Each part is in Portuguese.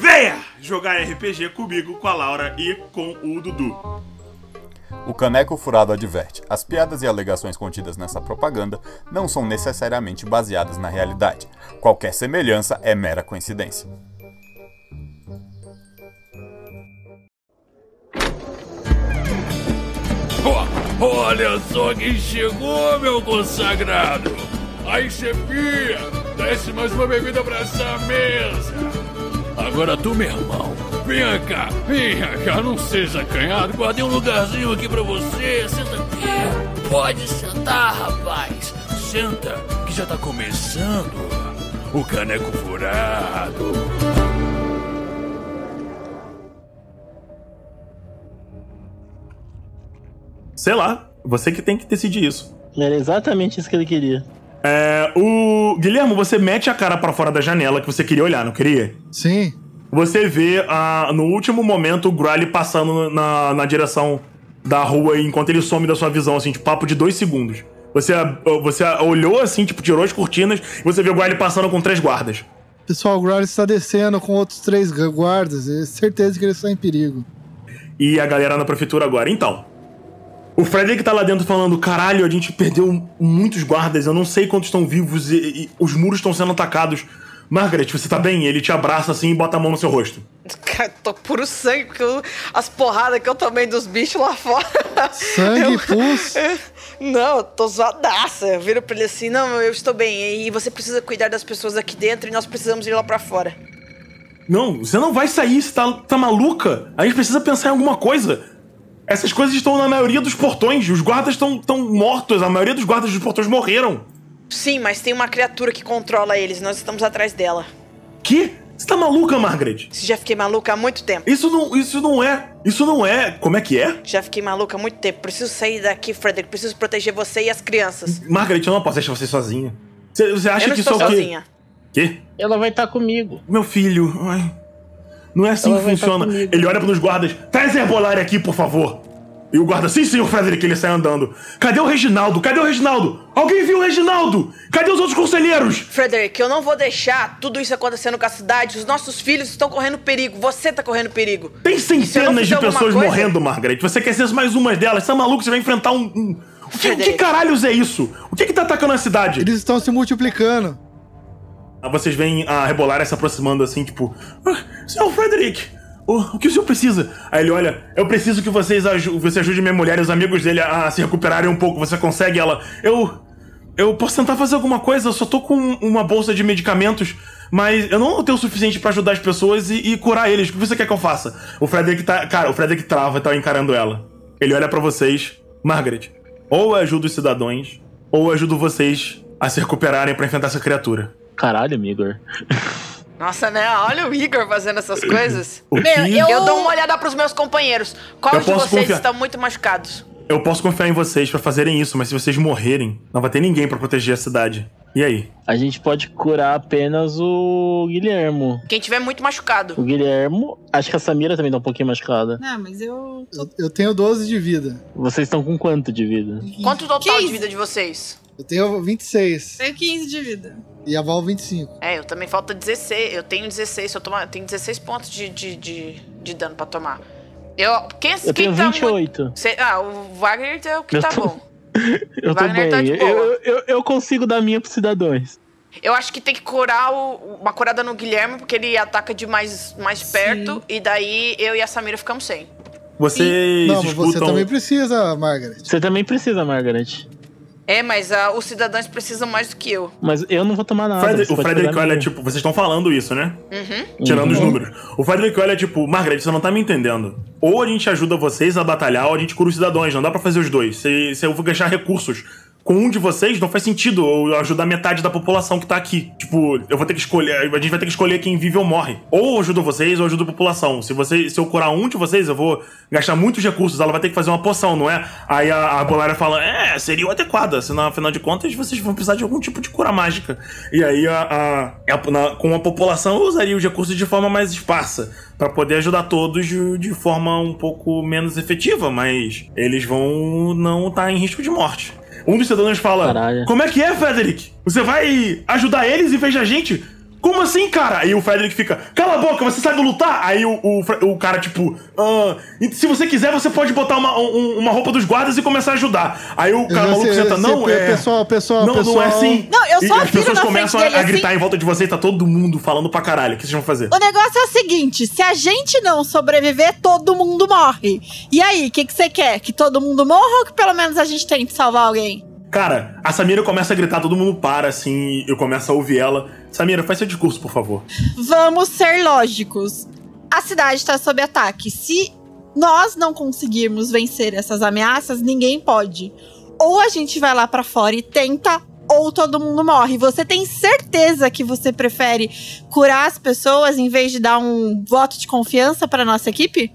Venha jogar RPG comigo, com a Laura e com o Dudu. O Caneco Furado adverte: as piadas e alegações contidas nessa propaganda não são necessariamente baseadas na realidade. Qualquer semelhança é mera coincidência. Oh, olha só quem chegou, meu consagrado! Aí, chefia, desce mais uma bebida pra essa mesa! Agora tu, meu irmão, venha cá, venha cá, não seja acanhado. Guardei um lugarzinho aqui pra você. Senta aqui. Pode sentar, rapaz. Senta, que já tá começando o caneco furado. Sei lá, você que tem que decidir isso. Era exatamente isso que ele queria. É, o Guilherme, você mete a cara para fora da janela que você queria olhar, não queria? Sim. Você vê uh, no último momento o Gryle passando na, na direção da rua enquanto ele some da sua visão, assim, tipo, papo de dois segundos. Você, você olhou assim, tipo, tirou as cortinas e você vê o Gryle passando com três guardas. Pessoal, o Gryle está descendo com outros três guardas. É certeza que ele está em perigo. E a galera na prefeitura agora. Então, o Frederick tá lá dentro falando: caralho, a gente perdeu muitos guardas, eu não sei quantos estão vivos e, e os muros estão sendo atacados. Margaret, você tá bem? Ele te abraça assim e bota a mão no seu rosto. Cara, tô puro sangue, porque eu, as porradas que eu tomei dos bichos lá fora. Sangue, pus? Não, eu tô zoadaça. Eu viro pra ele assim: não, eu estou bem. E você precisa cuidar das pessoas aqui dentro e nós precisamos ir lá pra fora. Não, você não vai sair, você tá, tá maluca? A gente precisa pensar em alguma coisa. Essas coisas estão na maioria dos portões. Os guardas estão tão mortos. A maioria dos guardas dos portões morreram. Sim, mas tem uma criatura que controla eles. Nós estamos atrás dela. Que? Você tá maluca, Margaret? Já fiquei maluca há muito tempo. Isso não, isso não é. Isso não é. Como é que é? Já fiquei maluca há muito tempo. Preciso sair daqui, Frederick. Preciso proteger você e as crianças. Margaret, eu não posso deixar você sozinha. Você, você acha eu não que estou isso é o quê? sozinha. Quê? Ela vai estar comigo. Meu filho. Ai. Não é assim Ela que estar funciona. Ele olha pros guardas. Traz a herbolária aqui, por favor. E o guarda, sim, senhor Frederick, ele sai andando. Cadê o Reginaldo? Cadê o Reginaldo? Alguém viu o Reginaldo? Cadê os outros conselheiros? Frederick, eu não vou deixar tudo isso acontecendo com a cidade. Os nossos filhos estão correndo perigo. Você tá correndo perigo. Tem centenas de pessoas coisa- morrendo, Margaret. Você quer ser mais uma delas? Você é maluco? Você vai enfrentar um. um... O que, que caralhos é isso? O que que tá atacando a cidade? Eles estão se multiplicando. Aí vocês veem a Rebolária se aproximando assim, tipo. "Ah, Senhor Frederick, o, que o senhor precisa? Aí ele olha, eu preciso que vocês aju você ajude minha mulher e os amigos dele a, a se recuperarem um pouco. Você consegue ela? Eu. Eu posso tentar fazer alguma coisa, eu só tô com uma bolsa de medicamentos, mas eu não tenho o suficiente pra ajudar as pessoas e, e curar eles. O que você quer que eu faça? O Frederick tá. Cara, o Frederick trava e tá encarando ela. Ele olha pra vocês, Margaret. Ou eu ajudo os cidadãos, ou eu ajudo vocês a se recuperarem pra enfrentar essa criatura. Caralho, Igor. Nossa, né? Olha o Igor fazendo essas coisas. Meu, eu- Eu dou uma olhada pros meus companheiros. Qual Eu de vocês confiar. estão muito machucados? Eu posso confiar em vocês pra fazerem isso, mas se vocês morrerem, não vai ter ninguém pra proteger a cidade. E aí? A gente pode curar apenas o Guilhermo. Quem tiver muito machucado. O Guilhermo, acho que a Samira também tá um pouquinho machucada. Não, mas eu. Eu, eu tenho 12 de vida. Vocês estão com quanto de vida? Quanto total de 15. vida de vocês? Eu tenho 26. Tenho 15 de vida. E a Val 25. É, eu também falta 16. Eu tenho 16. Se eu tomar, eu tenho 16 pontos de, de, de, de dano pra tomar. Eu. Quem, Eu quem tenho tá 28. Muito, Cê- ah, o Wagner é o que Eu tá tô- bom. Eu tô Wagner bem. tá de boa. eu, eu, eu consigo dar minha pros cidadãos. Eu acho que tem que curar o- uma curada no Guilherme, porque ele ataca de mais, mais perto. E daí eu e a Samira ficamos sem. Vocês Não, mas escutam... você também precisa, Margaret. Você também precisa, Margaret. É, mas ah, os cidadãos precisam mais do que eu. Mas eu não vou tomar nada. Fred- o Frederick olha, minha. tipo, vocês estão falando isso, né? Uhum. Tirando os Uhum. números. O Frederick olha, tipo, Margaret, você não tá me entendendo. Ou a gente ajuda vocês a batalhar, ou a gente cura os cidadãos. Não dá pra fazer os dois. Se, se eu vou gastar recursos com um de vocês, não faz sentido eu ajudar metade da população que tá aqui. Tipo, eu vou ter que escolher, a gente vai ter que escolher quem vive ou morre. Ou eu ajudo vocês ou eu ajudo a população. Se, você, se eu curar um de vocês, eu vou gastar muitos recursos, ela vai ter que fazer uma poção, não é? Aí a, a Bolária fala, é, seria o adequado, senão, afinal de contas, vocês vão precisar de algum tipo de cura mágica. E aí, a, a, a- na- com a população, eu usaria os recursos de forma mais esparsa, pra poder ajudar todos de, de forma um pouco menos efetiva, mas eles vão não estar em risco de morte. Um dos cidadãos fala: Caralho. Como é que é, Frederick? Você vai ajudar eles em vez da gente? Como assim, cara? Aí o Frederick fica, cala a boca, você sabe lutar? Aí o, o, o cara, tipo, "Ah, e se você quiser, você pode botar uma, um- uma roupa dos guardas e começar a ajudar. Aí o cara maluco senta, não, é. pessoal, pessoal, não, não é pessoal." assim. Não, eu E só as viro pessoas começam a, a dele, gritar assim. em volta de vocês, tá todo mundo falando pra caralho. O que vocês vão fazer? O negócio é o seguinte: se a gente não sobreviver, todo mundo morre. E aí, o que, que você quer? Que todo mundo morra ou que pelo menos a gente tente salvar alguém? Cara, a Samira começa a gritar, todo mundo para, assim, eu começo a ouvir ela. Samira, faz seu discurso, por favor. Vamos ser lógicos. A cidade está sob ataque. Se nós não conseguirmos vencer essas ameaças, ninguém pode. Ou a gente vai lá pra fora e tenta, ou todo mundo morre. Você tem certeza que você prefere curar as pessoas em vez de dar um voto de confiança pra nossa equipe?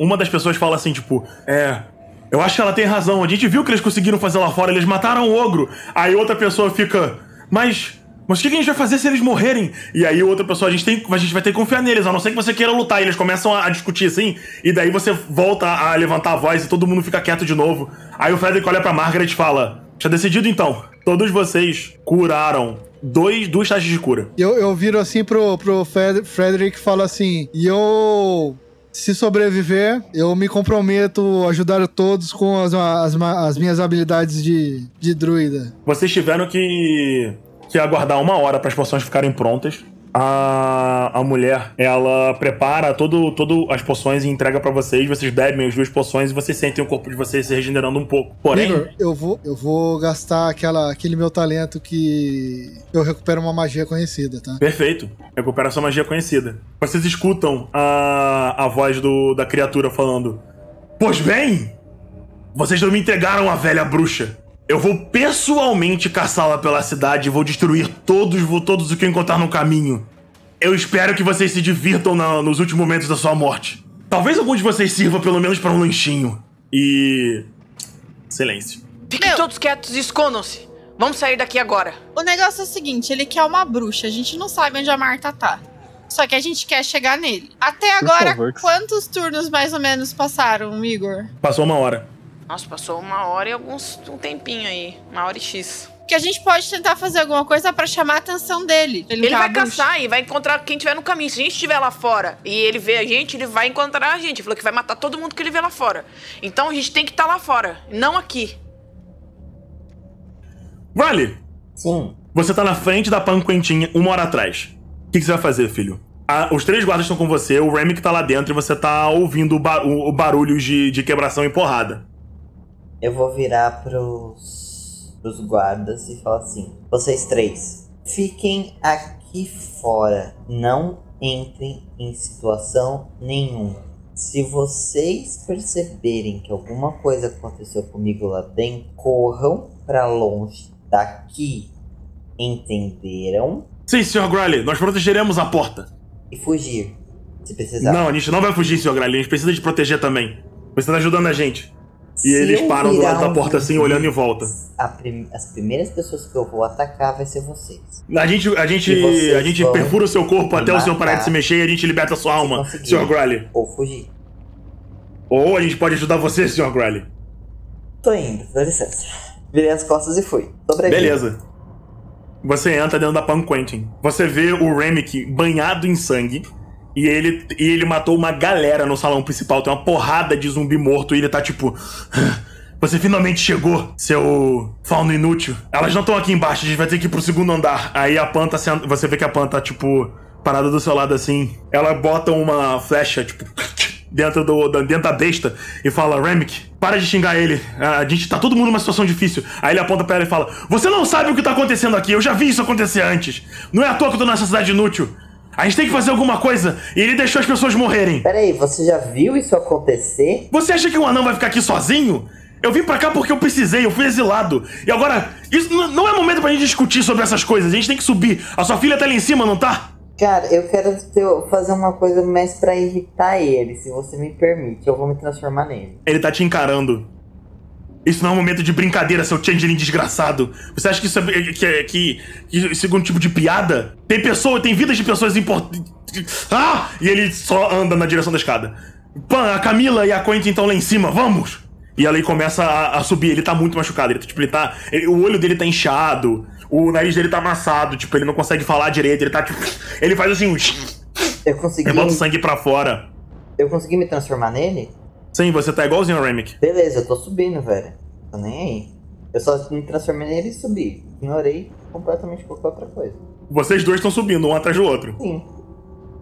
Uma das pessoas fala assim, tipo, é. Eu acho que ela tem razão. A gente viu que eles conseguiram fazer lá fora, eles mataram o ogro. Aí outra pessoa fica, mas. Mas o que a gente vai fazer se eles morrerem? E aí outra pessoa, a gente, tem, a gente vai ter que confiar neles, a não ser que você queira lutar. E eles começam a, discutir assim, e daí você volta a levantar a voz e todo mundo fica quieto de novo. Aí o Frederick olha pra Margaret e fala: Tá decidido então. Todos vocês curaram dois, duas taxas de cura. Eu, eu viro assim pro, pro Fred- Frederick e falo assim: e eu. Se sobreviver, eu me comprometo a ajudar todos com as, as, as minhas habilidades de, de druida. Vocês tiveram que, que aguardar uma hora para as poções ficarem prontas. A, a mulher, ela prepara todo, todo as poções e entrega pra vocês. Vocês bebem as duas poções e vocês sentem o corpo de vocês se regenerando um pouco. Porém, Igor, eu vou, eu vou gastar aquela, aquele meu talento que eu recupero uma magia conhecida, tá? perfeito. Recupera sua magia conhecida. Vocês escutam a, a voz do, da criatura falando: Pois bem, vocês não me entregaram a velha bruxa. Eu vou pessoalmente caçá-la pela cidade e vou destruir todos, vou todos o que eu encontrar no caminho. Eu espero que vocês se divirtam na- nos últimos momentos da sua morte. Talvez algum de vocês sirva pelo menos para um lanchinho. E. Silêncio. Fiquem Meu. todos quietos e escondam-se. Vamos sair daqui agora. O negócio é o seguinte, ele quer uma bruxa. A gente não sabe onde a Marta tá. Só que a gente quer chegar nele. Até agora, favor. quantos turnos mais ou menos passaram, Igor? Passou uma hora. Nossa, passou uma hora e alguns um tempinho aí. Uma hora e X. Que a gente pode tentar fazer alguma coisa pra chamar a atenção dele. Ele, Ele quer vai caçar e vai encontrar quem tiver no caminho. Se a gente estiver lá fora e ele vê a gente, ele vai encontrar a gente. Ele falou que vai matar todo mundo que ele vê lá fora. Então a gente tem que estar lá fora, não aqui. Riley, Sim. você tá na frente da Pan Quentinha uma hora atrás. O que, que você vai fazer, filho? Ah, os três guardas estão com você, o Remy que tá lá dentro e você tá ouvindo o, ba- o- o barulho de, de quebração e porrada. Eu vou virar pros, pros guardas e falar assim: vocês três, fiquem aqui fora. Não entrem em situação nenhuma. Se vocês perceberem que alguma coisa aconteceu comigo lá dentro, corram pra longe daqui. Entenderam? Sim, Sr. Growley, nós protegeremos a porta. E fugir. Se precisar. Não, a gente não vai fugir, Sr. Growley, a gente precisa te proteger também. Você tá ajudando a gente. E eles param do lado da um porta assim, zumbi, olhando em volta. prim- as primeiras pessoas que eu vou atacar vai ser vocês. A gente, a gente, a gente perfura o seu corpo até o senhor parar de se mexer e a gente liberta a sua alma. Sr. Growley. Ou fugir. Ou a gente pode ajudar você, Sr. Growley. Tô indo, dá licença. Virei as costas e fui. Sobrevivi. Beleza. Você entra dentro da Pan Quentin. Você vê o Remick banhado em sangue. E ele, e ele matou uma galera no salão principal. Tem uma porrada de zumbi morto e ele tá tipo. Você finalmente chegou, seu fauno inútil. Elas não estão aqui embaixo, a gente vai ter que ir pro segundo andar. Aí a sendo. Você vê que a Pan tá, tipo, parada do seu lado assim. Ela bota uma flecha, tipo, dentro, do, dentro da besta e fala: Remick, para de xingar ele. A gente tá todo mundo numa situação difícil. Aí ele aponta pra ela e fala: Você não sabe o que tá acontecendo aqui, eu já vi isso acontecer antes. Não é à toa que eu tô nessa cidade inútil. A gente tem que fazer alguma coisa e ele deixou as pessoas morrerem. Peraí, você já viu isso acontecer? Você acha que um anão vai ficar aqui sozinho? Eu vim pra cá porque eu precisei, eu fui exilado. E agora, isso não é momento pra gente discutir sobre essas coisas. A gente tem que subir. A sua filha tá ali em cima, não tá? Cara, eu quero ter- fazer uma coisa mais pra irritar ele, se você me permite. Eu vou me transformar nele. Ele tá te encarando. Isso não é um momento de brincadeira, seu changeling desgraçado. Você acha que isso é, que, é- que, que isso é algum tipo de piada? Tem pessoa, tem vidas de pessoas importantes. Ah! E ele só anda na direção da escada. Pan, a Camila e a Quentin estão lá em cima, vamos! E ela aí começa a, a subir, ele tá muito machucado. Ele, tipo, ele tá. ele- o olho dele tá inchado, o nariz dele tá amassado, tipo, ele não consegue falar direito, ele tá tipo. Ele faz assim, um. Eu consegui. Ele bota o sangue pra fora. Eu consegui me transformar nele? Sim, você tá igualzinho ao Remick. Beleza, eu tô subindo, velho. Tô nem aí. Eu só me transformei nele e subi. Ignorei completamente qualquer outra coisa. Vocês dois estão subindo, um atrás do outro. Sim.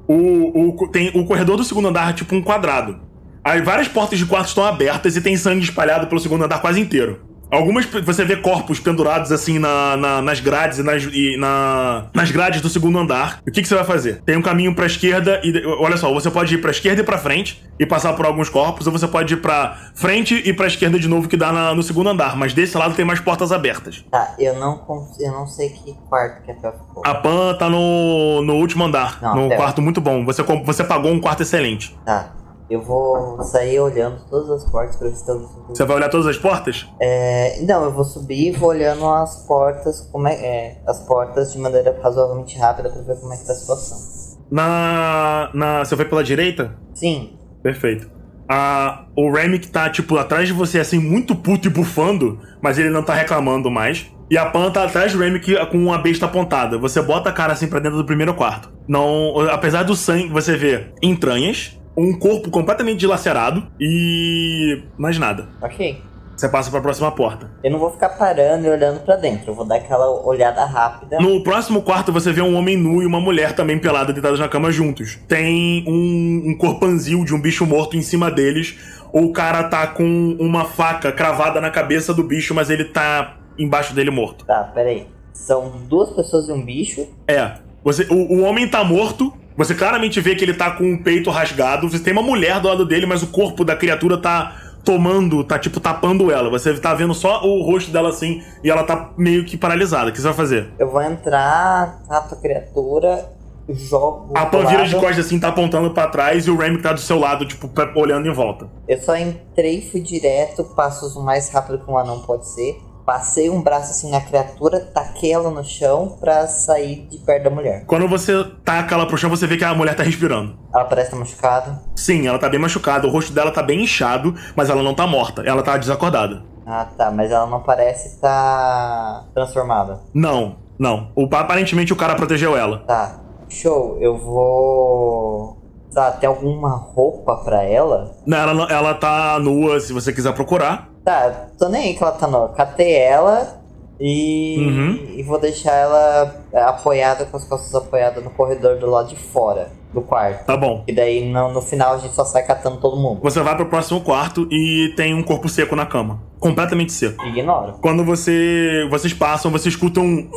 O, o, tem, o corredor do segundo andar é tipo um quadrado. Aí várias portas de quarto estão abertas e tem sangue espalhado pelo segundo andar quase inteiro. Algumas você vê corpos pendurados assim na, na- nas grades e, nas, e na, nas grades do segundo andar. O que, que você vai fazer? Tem um caminho pra esquerda e. Olha só, você pode ir pra esquerda e pra frente e passar por alguns corpos, ou você pode ir pra frente e pra esquerda de novo, que dá na- no segundo andar. Mas desse lado tem mais portas abertas. Tá, eu não, eu não sei que quarto que a Fel ficou. A Pan tá no, no último andar, Não, no quarto muito bom. Você, você pagou um quarto excelente. Tá. Eu vou sair olhando todas as portas pra ver se estão. Você vai olhar todas as portas? É, não, eu vou subir e vou olhando as portas, como é, é, as portas de maneira razoavelmente rápida pra ver como é que tá a situação. Na. na você foi pela direita? Sim, Perfeito. A, o Remick tá, tipo, atrás de você, assim, muito puto e bufando, mas ele não tá reclamando mais. E a Pan tá atrás do Remick com uma besta apontada. Você bota a cara assim pra dentro do primeiro quarto. Não. Apesar do sangue, você vê entranhas, um corpo completamente dilacerado e. mais nada. ok. Você passa pra próxima porta. Eu não vou ficar parando e olhando pra dentro, eu vou dar aquela olhada rápida. No próximo quarto você vê um homem nu e uma mulher também pelada deitados na cama juntos. Tem um, um corpanzil de um bicho morto em cima deles. O cara tá com uma faca cravada na cabeça do bicho, mas ele tá embaixo dele morto. Tá, peraí. São duas pessoas e um bicho. É. Você, o, o homem tá morto. Você claramente vê que ele tá com o peito rasgado. Você tem uma mulher do lado dele, mas o corpo da criatura tá tomando, tá tipo tapando ela. Você tá vendo só o rosto dela assim e ela tá meio que paralisada. O que você vai fazer? Eu vou entrar, rato a criatura, jogo. A Pan vira de costas assim, tá apontando pra trás e o Remy tá do seu lado, tipo, olhando em volta. Eu só entrei, fui direto, passos o mais rápido que um anão pode ser. Passei um braço assim na criatura, taquei ela no chão pra sair de perto da mulher. Quando você taca ela pro chão, você vê que a mulher tá respirando. Ela parece estar machucada. Sim, ela tá bem machucada, o rosto dela tá bem inchado, mas ela não tá morta, ela tá desacordada. Ah tá, mas ela não parece estar transformada. Não, não. O, aparentemente o cara protegeu ela. Tá, show, eu vou. Tá, tem alguma roupa pra ela? Não, ela, não- ela tá nua, se você quiser procurar. Tá, tô nem aí que ela tá nua. Catei ela e. Uhum. e vou deixar ela apoiada, com as costas apoiadas no corredor do lado de fora do quarto. Tá bom. E daí no, no final a gente só sai catando todo mundo. Você vai pro próximo quarto e tem um corpo seco na cama. Completamente seco. Ignoro. Quando você. Vocês passam, você escuta um.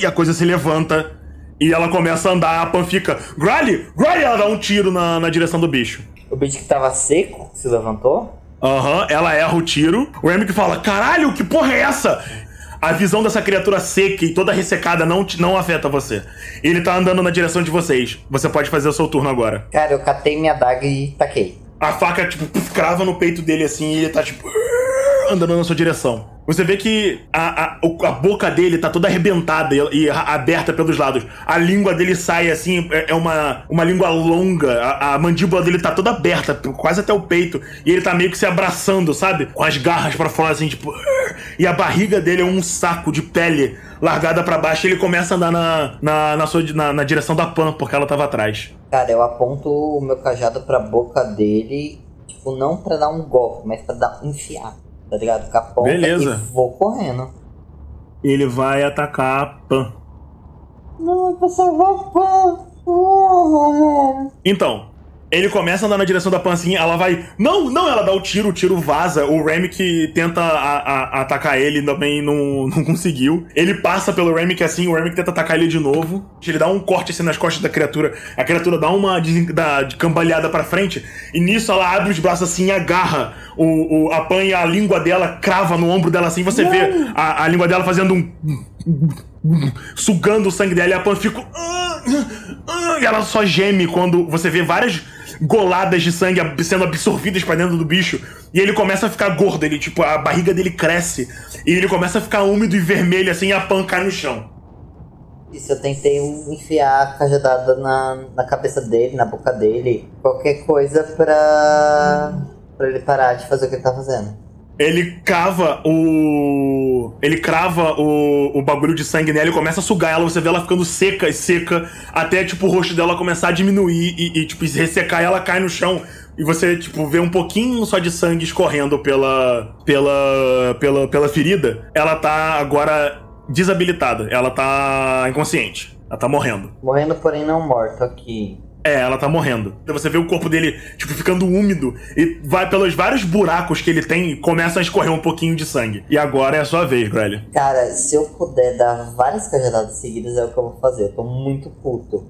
E a coisa se levanta. E ela começa a andar, a Pan fica. Grally! Grally! Ela dá um tiro na, na direção do bicho. O bicho que tava seco se levantou. Aham, ela erra o tiro. O Remick fala: Caralho, que porra é essa? A visão dessa criatura seca e toda ressecada não, te- não afeta você. Ele tá andando na direção de vocês. Você pode fazer o seu turno agora. Cara, eu catei minha daga e taquei. A faca, tipo, crava no peito dele assim e ele tá, tipo, andando na sua direção. Você vê que a, a, a boca dele tá toda arrebentada e, e aberta pelos lados. A língua dele sai assim, é, é uma, uma língua longa. A, a mandíbula dele tá toda aberta, quase até o peito. E ele tá meio que se abraçando, sabe? Com as garras pra fora, assim, tipo. E a barriga dele é um saco de pele largada pra baixo. E ele começa a andar na, na, na, sua, na, na direção da Pan, porque ela tava atrás. Cara, eu aponto o meu cajado pra boca dele, tipo, não pra dar um golpe, mas pra dar enfiar. Tá ligado? Com a ponta Beleza. e vou correndo. Ele vai atacar a Pan. Não, eu vou salvar o pão. Então, Ele começa a andar na direção da Pan assim, ela vai. Não, não, ela dá o tiro, o tiro vaza. O Remick tenta a- a- atacar ele, também não, não conseguiu. Ele passa pelo Remick assim, o Remick tenta atacar ele de novo. Ele dá um corte assim nas costas da criatura. A criatura dá uma desen- da- de cambaleada pra frente. E nisso ela abre os braços assim e agarra o, o, a Pan e a língua dela crava no ombro dela assim. Você vê a, a língua dela fazendo um sugando o sangue dela e a Pan fica. "Ah, ah", E ela só geme quando você vê várias goladas de sangue sendo absorvidas pra dentro do bicho. E ele começa a ficar gordo, ele, tipo, a barriga dele cresce. E ele começa a ficar úmido e vermelho assim e a Pan cai no chão. Isso, eu tentei enfiar a cajadada na, na cabeça dele, na boca dele. Qualquer coisa pra. pra ele parar de fazer o que ele tá fazendo. Ele cava o. Ele crava o, o bagulho de sangue nela e começa a sugar ela. Você vê ela ficando seca e seca, até tipo o rosto dela começar a diminuir e, e, tipo, ressecar e ela cai no chão. E você, tipo, vê um pouquinho só de sangue escorrendo pela. pela. pela, pela ferida. Ela tá agora desabilitada. Ela tá inconsciente. Ela tá morrendo. Morrendo, porém não morto aqui. É, ela tá morrendo. Então você vê o corpo dele, tipo, ficando úmido e vai pelos vários buracos que ele tem e começa a escorrer um pouquinho de sangue. E agora é a sua vez, Grelly. Cara, se eu puder dar várias cajadadas seguidas é o que eu vou fazer. Eu tô muito puto.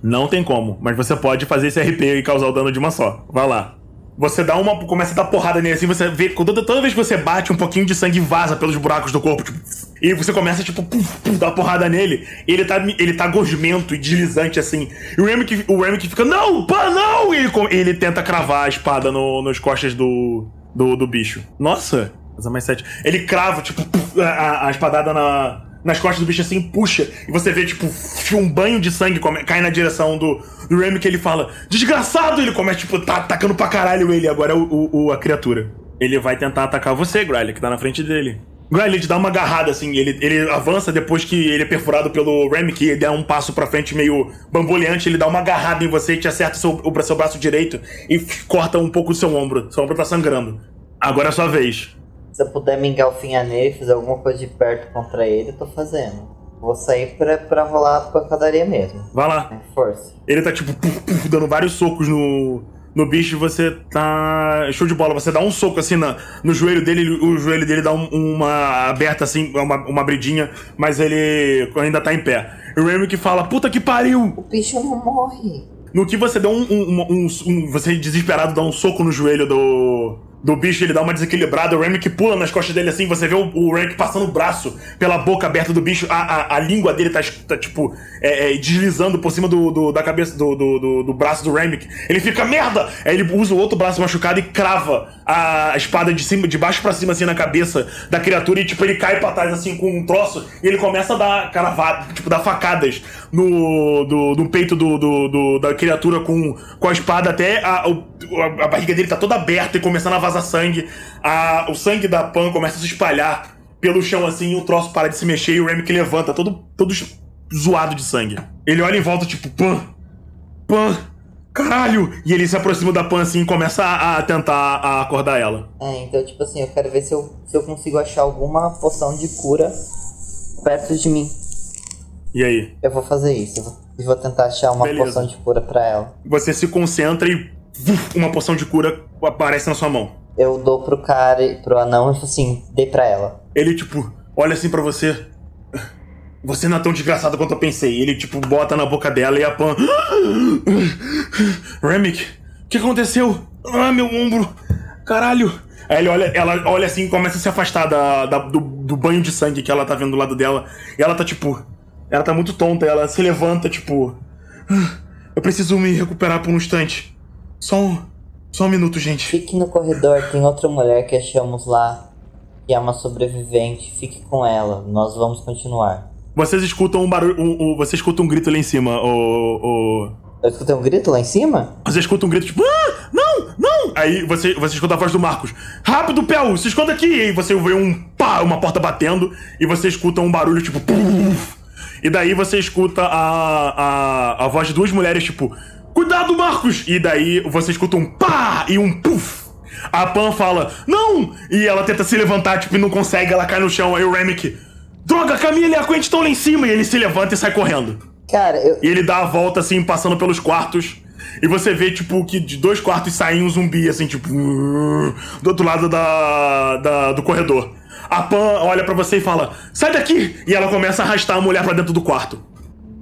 Não tem como, mas você pode fazer esse RP e causar o dano de uma só. Vai lá. Você dá uma. começa a dar porrada nele assim, você vê. Toda, toda vez que você bate, um pouquinho de sangue vaza pelos buracos do corpo, tipo. E você começa, tipo, puf, dar porrada nele. E ele tá, ele tá gosmento e deslizante assim. E o Remick, o Remick fica, não, pá, não! E ele, ele tenta cravar a espada no, nos costas do, do, do bicho. Nossa, asa mais sete. Ele crava, tipo, a- a espadada na, nas costas do bicho assim, puxa. E você vê, tipo, um banho de sangue cai na direção do, do Remy que ele fala, desgraçado! Ele começa, tipo, tá atacando pra caralho ele. Agora é o, o- o- a criatura. Ele vai tentar atacar você, Gryle, que tá na frente dele. Gryle, ele te dá uma agarrada, assim, ele, ele avança depois que ele é perfurado pelo Remy, que ele dá um passo pra frente meio bamboleante, ele dá uma agarrada em você e te acerta seu, o seu braço direito e corta um pouco do seu ombro. Seu ombro tá sangrando. Agora é a sua vez. Se eu puder me engalfinhar nele, fazer alguma coisa de perto contra ele, eu tô fazendo. Vou sair pra, pra rolar a pancadaria mesmo. Vai lá. É força. Ele tá, tipo, puf, puf, dando vários socos no, no bicho e você tá. Show de bola. Você dá um soco assim na, no joelho dele, o joelho dele dá um- uma aberta assim, uma, uma abridinha, mas ele ainda tá em pé. E o Remy que fala: Puta que pariu! O bicho não morre. No que você dá um, um, um- um- Você desesperado dá um soco no joelho do. Do bicho, ele dá uma desequilibrada, o Remick pula nas costas dele assim, você vê o, o Remick passando o braço pela boca aberta do bicho, a, a, a língua dele tá, tá, tipo, é, é, deslizando por cima do, do- da cabeça, do, do, do- braço do Remick. Ele fica, merda! Aí ele usa o outro braço machucado e crava a espada de cima, de baixo pra cima, assim, na cabeça da criatura, e tipo, ele cai pra trás, assim, com um troço, e ele começa a dar caravada, tipo, dar facadas no, do, no peito do, do- do- da criatura com, com a espada até a, a, a barriga dele tá toda aberta e começando a vazar sangue. A, o sangue da Pan começa a se espalhar pelo chão assim, e o troço para de se mexer e o que levanta, todo, todo zoado de sangue. Ele olha em volta, tipo, Pan, Pan, caralho! E ele se aproxima da Pan assim e começa a, a tentar a acordar ela. É, então, tipo assim, eu quero ver se eu, se eu consigo achar alguma poção de cura perto de mim. E aí? Eu vou fazer isso. Eu vou, tentar achar uma Beleza. poção de cura pra ela. Você se concentra e vuf, uma poção de cura aparece na sua mão. Eu dou pro cara, pro anão e falo assim, dei pra ela. Ele, tipo, olha assim pra você. Você não é tão desgraçado quanto eu pensei. Ele, tipo, bota na boca dela e a Pan. Remick, o que aconteceu? Ah, meu ombro. Caralho. Aí ele olha, ela olha assim e começa a se afastar da, da- do, do banho de sangue que ela tá vendo do lado dela. E ela tá, tipo. Ela tá muito tonta. Ela se levanta, tipo. "Ah, Eu preciso me recuperar por um instante. Só um. Só um minuto, gente. Fique no corredor, tem outra mulher que achamos lá, que é uma sobrevivente. Fique com ela, nós vamos continuar. Vocês escutam um barulho. Um, um- você escuta um grito lá em cima, o. o... Eu escutei um grito lá em cima? Você escuta um grito tipo, ah, não, não! Aí você, você escuta a voz do Marcos, rápido, Pel, se esconda aqui! E aí você vê um pá, uma porta batendo, e você escuta um barulho tipo, puf, e daí você escuta a, a, a voz de duas mulheres tipo, cuidado, Marcos! E daí você escuta um pá e um puf! A Pan fala, não! E ela tenta se levantar, tipo, e não consegue, ela cai no chão, aí o Remick, droga, Camila e a Quentin estão lá em cima, e ele se levanta e sai correndo. Cara, eu. E ele dá a volta assim, passando pelos quartos. E você vê, tipo, que de dois quartos saem um zumbi, assim, tipo, do outro lado da, da- do corredor. A Pan olha pra você e fala: Sai daqui! E ela começa a arrastar a mulher pra dentro do quarto.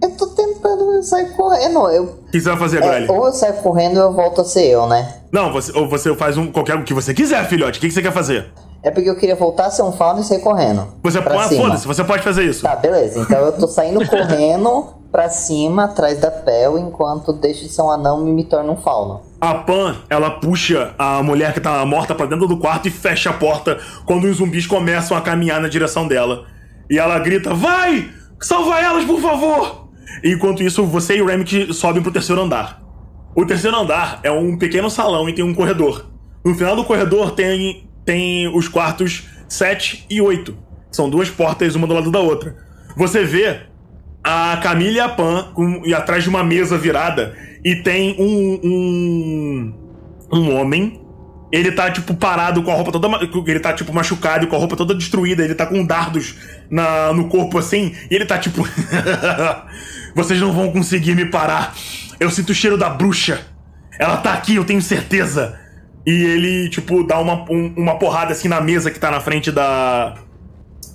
Eu tô tentando sair correndo. Eu, O que você vai fazer, é, Grelly? ou eu saio correndo ou eu volto a ser eu, né? Não, você, ou você faz um qualquer o que você quiser, filhote. O que, que você quer fazer? É porque eu queria voltar a ser um fauna e sair correndo. Você cima. foda-se, você pode fazer isso. Tá, beleza. Então eu tô saindo correndo pra cima, atrás da Pel, enquanto deixo de ser um anão e me torno um fauno. A Pan, ela puxa a mulher que tá morta pra dentro do quarto e fecha a porta quando os zumbis começam a caminhar na direção dela. E ela grita: Vai! Salva elas, por favor! Enquanto isso, você e o Remick sobem pro terceiro andar. O terceiro andar é um pequeno salão e tem um corredor. No final do corredor tem, tem os quartos 7 e 8. São duas portas, uma do lado da outra. Você vê a Camila e a Pan com- e atrás de uma mesa virada e tem um, um um homem ele tá tipo parado com a roupa toda ele tá tipo machucado com a roupa toda destruída. Ele tá com dardos na, no corpo assim e ele tá tipo vocês não vão conseguir me parar. Eu sinto o cheiro da bruxa. Ela tá aqui eu tenho certeza. E ele tipo dá uma, um- uma porrada assim na mesa que tá na frente da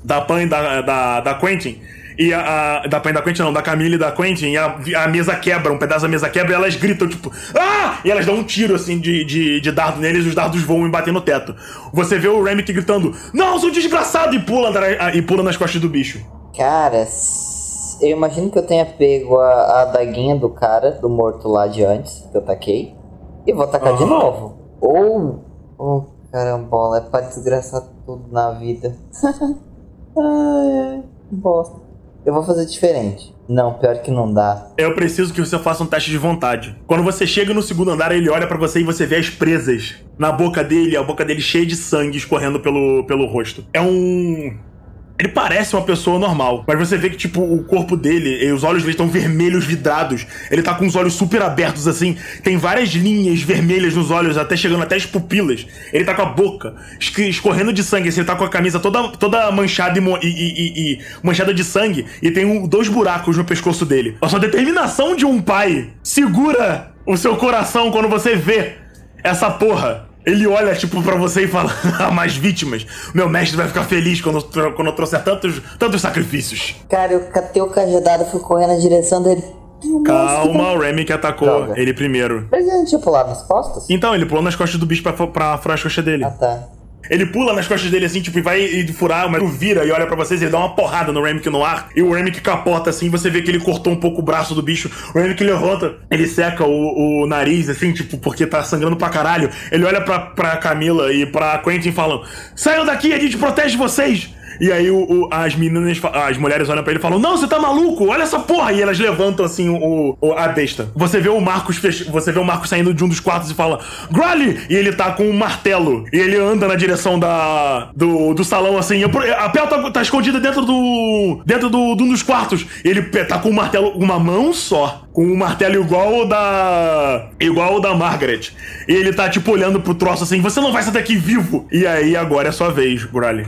da Pan e da, da, da Quentin. E a, a- da da Quentin, não, da Camille e da Quentin, e a, a mesa quebra, um pedaço da mesa quebra e elas gritam, tipo, ah! E elas dão um tiro, assim, de, de, de dardo neles e os dardos voam e batem no teto. Você vê o Remick gritando, não, sou desgraçado! E pula, e pula nas costas do bicho. Cara, eu imagino que eu tenha pego a, a adaguinha do cara, do morto lá de antes, que eu taquei, e vou atacar de Aham. novo. Ou. Oh, carambola, é pra desgraçar tudo na vida. ai, bosta. Eu vou fazer diferente. Não, pior que não dá. Eu preciso que você faça um teste de vontade. Quando você chega no segundo andar, ele olha pra você e você vê as presas na boca dele, a boca dele cheia de sangue escorrendo pelo, pelo rosto. É um. Ele parece uma pessoa normal, mas você vê que, tipo, o corpo dele, os olhos dele estão vermelhos vidrados. Ele tá com os olhos super abertos, assim. Tem várias linhas vermelhas nos olhos, até chegando até as pupilas. Ele tá com a boca escorrendo de sangue, assim, ele tá com a camisa toda, toda manchada e, e- e- e- e manchada de sangue, e tem um- dois buracos no pescoço dele. A sua determinação de um pai segura o seu coração quando você vê essa porra. Ele olha, tipo, pra você e fala: "Ah, mais vítimas. Meu mestre vai ficar feliz quando, quando eu trouxer tantos, tantos sacrifícios. Cara, eu catei o cajadado e fui correndo na direção dele. Calma, o Remy que atacou Droga. ele primeiro. Mas ele não tinha pulado nas costas? Então, ele pulou nas costas do bicho pra, pra furar as dele. Ah, tá. Ele pula nas costas dele assim, tipo, e vai e furar, mas vira e olha pra vocês, ele dá uma porrada no Remick no ar, e o Remick capota assim, você vê que ele cortou um pouco o braço do bicho, o Remick levanta, ele seca o, o nariz, assim, tipo, porque tá sangrando pra caralho. Ele olha pra, pra Camila e pra Quentin falando: Saiam daqui, a gente protege vocês! E aí o, o- as meninas, as mulheres olham pra ele e falam: Não, você tá maluco? Olha essa porra! E elas levantam assim o, o- a besta. Você vê o Marcos fech... você vê o Marcos saindo de um dos quartos e fala: Grally! E ele tá com um martelo. E ele anda na direção da do, do salão assim. A Pel tá, tá escondida dentro do. dentro do, de um dos quartos. Ele tá com um martelo, uma mão só. Com um martelo igual o da. igual o da Margaret. E ele tá tipo olhando pro troço assim: Você não vai sair daqui vivo! E aí agora é sua vez, Grally.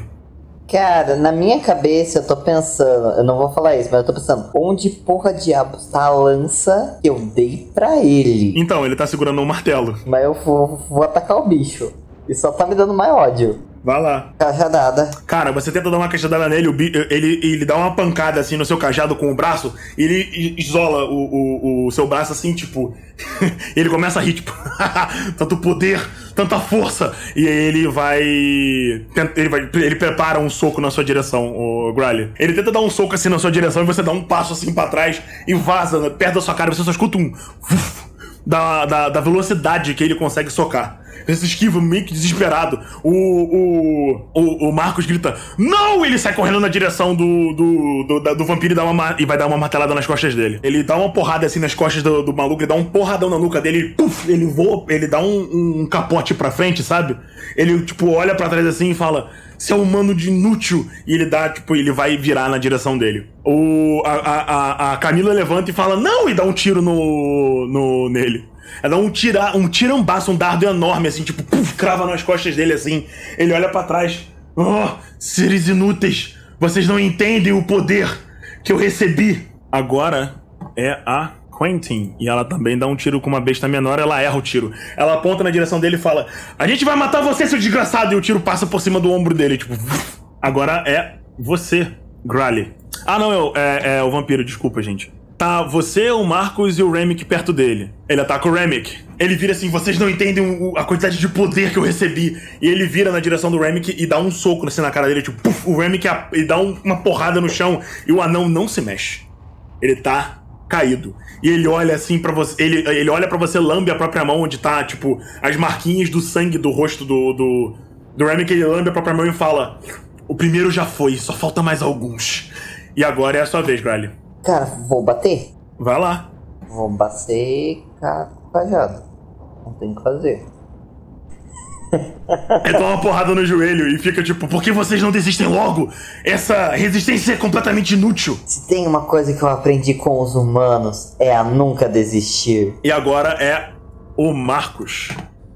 Cara, na minha cabeça eu tô pensando, eu não vou falar isso, mas eu tô pensando, onde porra diabos tá a lança que eu dei pra ele? Então, ele tá segurando um martelo. Mas eu vou, vou atacar o bicho. E só tá me dando mais ódio. Vai lá. Cajadada. Cara, você tenta dar uma cajadada nele, ele, ele dá uma pancada assim no seu cajado com o braço, e ele isola o, o, o seu braço assim, tipo. ele começa a rir, tipo, tanto poder, tanta força. E aí ele vai. tenta- Ele, vai, ele prepara um soco na sua direção, o Grally. Ele tenta dar um soco assim na sua direção e você dá um passo assim pra trás e vaza né, perto da sua cara, você só escuta um. da, da, da velocidade que ele consegue socar. Ele se esquiva meio que desesperado. O, o, o, o Marcos grita: Não! Ele sai correndo na direção do, do, do, do vampiro e, dá uma, ma- e vai dar uma martelada nas costas dele. Ele dá uma porrada assim nas costas do, do maluco, ele dá um porradão na nuca dele, e, puf, ele voa, ele dá um, um capote pra frente, sabe? Ele, tipo, olha pra trás assim e fala: Você é um humano de inútil! E ele dá, tipo, ele vai virar na direção dele. O, a, a- a Camila levanta e fala: Não! E dá um tiro no, no nele. Ela dá um, tira, um tirambaço, um dardo enorme, assim, tipo, puf, crava nas costas dele, assim. Ele olha pra trás. Oh, seres inúteis! Vocês não entendem o poder que eu recebi! Agora é a Quentin e ela também dá um tiro com uma besta menor, ela erra o tiro. Ela aponta na direção dele e fala: A gente vai matar você, seu desgraçado! E o tiro passa por cima do ombro dele, tipo. Agora é você, Grally. Ah, não, eu, é, é o vampiro, desculpa, gente. Tá você, o Marcos e o Remick perto dele. Ele ataca o Remick. Ele vira assim, vocês não entendem o- a quantidade de poder que eu recebi. E ele vira na direção do Remick e dá um soco assim na cara dele, tipo, puf, o Remick e dá um- uma porrada no chão e o anão não se mexe. Ele tá caído. E ele olha assim pra você, ele, ele olha para você, lambe a própria mão onde tá, tipo, as marquinhas do sangue do rosto do do, do Remick, ele lambe a própria mão e fala: "O primeiro já foi, só falta mais alguns." E agora é a sua vez, Grally. Cara, vou bater. Vai lá. Vou bater com o cajado. Não tem o que fazer. Ele toma uma porrada no joelho e fica tipo, por que vocês não desistem logo? Essa resistência é completamente inútil. Se tem uma coisa que eu aprendi com os humanos, é a nunca desistir. E agora é o Marcos.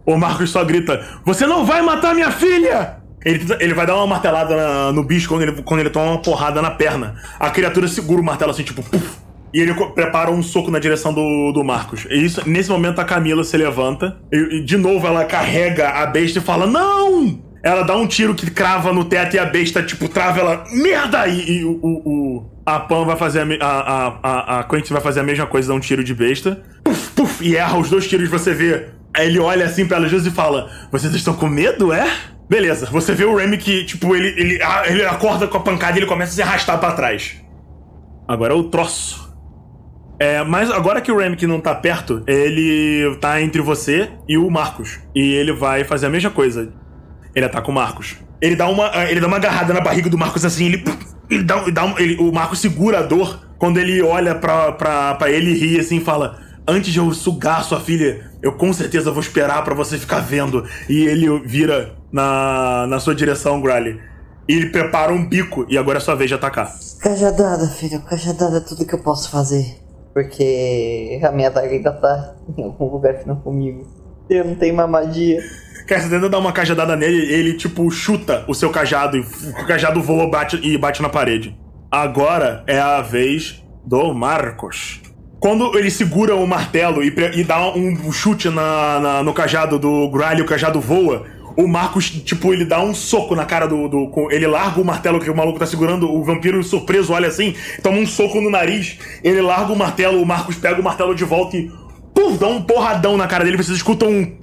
O Marcos só grita: Você não vai matar minha filha! Ele, ele vai dar uma martelada na- no bicho quando ele, quando ele toma uma porrada na perna. A criatura segura o martelo assim, tipo, puf, e ele prepara um soco na direção do, do Marcos. E isso, nesse momento a Camila se levanta e, e de novo ela carrega a besta e fala: Não! Ela dá um tiro que crava no teto e a besta, tipo, trava ela. Merda! E, e o, o, A Pan vai fazer a, a, a, a, Quentin vai fazer a mesma coisa, dá um tiro de besta. Puf, puf, e erra os dois tiros, você vê. Aí ele olha assim pra duas e fala: Vocês estão com medo, é? Beleza, você vê o Remy que, tipo, ele, ele, ele acorda com a pancada e ele começa a se arrastar pra trás. Agora é o troço. É, mas agora que o Remick não tá perto, ele tá entre você e o Marcos. E ele vai fazer a mesma coisa. Ele ataca o Marcos. Ele dá uma, ele dá uma agarrada na barriga do Marcos assim, ele. ele dá, dá ele- o Marcos segura a dor quando ele olha pra, pra, pra ele e ri assim e fala: Antes de eu sugar sua filha, eu com certeza vou esperar pra você ficar vendo. E ele vira na, na sua direção, Grally. E ele prepara um bico e agora é sua vez de atacar. Cajadada, filho, cajadada é tudo que eu posso fazer. Porque a minha daga ainda tá em algum lugar que não comigo. Eu não tenho uma magia. Cara, você tenta dar uma cajadada nele, ele tipo chuta o seu cajado e o cajado voa bate, e bate na parede. Agora é a vez do Marcos. Quando ele segura o martelo e, e dá um chute na, na- no cajado do Gryle o cajado voa, o Marcos, tipo, ele dá um soco na cara do, do- Ele larga o martelo que o maluco tá segurando, o vampiro surpreso olha assim, toma um soco no nariz, ele larga o martelo, o Marcos pega o martelo de volta e. Pum, dá um porradão na cara dele, vocês escutam um.